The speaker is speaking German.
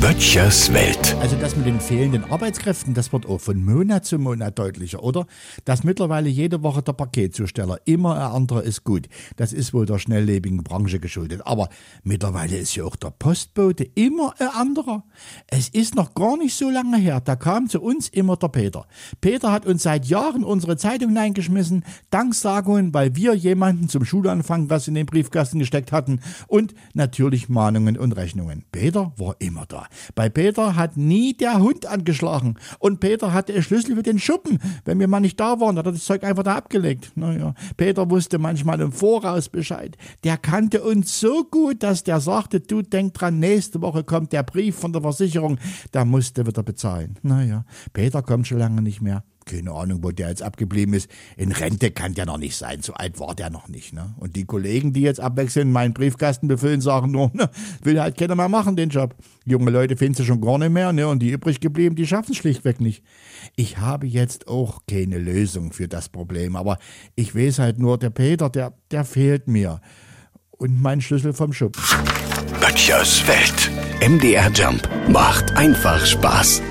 Böttchers Welt. Also das mit den fehlenden Arbeitskräften, das wird auch von Monat zu Monat deutlicher, oder? Dass mittlerweile jede Woche der Paketzusteller immer ein anderer ist gut. Das ist wohl der schnelllebigen Branche geschuldet. Aber mittlerweile ist ja auch der Postbote immer ein anderer. Es ist noch gar nicht so lange her, da kam zu uns immer der Peter. Peter hat uns seit Jahren unsere Zeitung eingeschmissen, Danksagungen, weil wir jemanden zum Schulanfang was in den Briefkasten gesteckt hatten und natürlich Mahnungen und Rechnungen. Peter war immer da. Bei Peter hat nie der Hund angeschlagen. Und Peter hatte einen Schlüssel für den Schuppen. Wenn wir mal nicht da waren, hat er das Zeug einfach da abgelegt. Naja, Peter wusste manchmal im Voraus Bescheid. Der kannte uns so gut, dass der sagte, du denk dran, nächste Woche kommt der Brief von der Versicherung. Da musste wieder bezahlen. Naja, Peter kommt schon lange nicht mehr. Keine Ahnung, wo der jetzt abgeblieben ist. In Rente kann der noch nicht sein. So alt war der noch nicht. Ne? Und die Kollegen, die jetzt abwechselnd meinen Briefkasten befüllen, sagen nur, ne, will halt keiner mehr machen, den Job. Junge Leute finden sie schon gar nicht mehr. Ne? Und die übrig geblieben, die schaffen es schlichtweg nicht. Ich habe jetzt auch keine Lösung für das Problem. Aber ich weiß halt nur, der Peter, der, der fehlt mir. Und mein Schlüssel vom Schub. Böttchers Welt. MDR Jump macht einfach Spaß.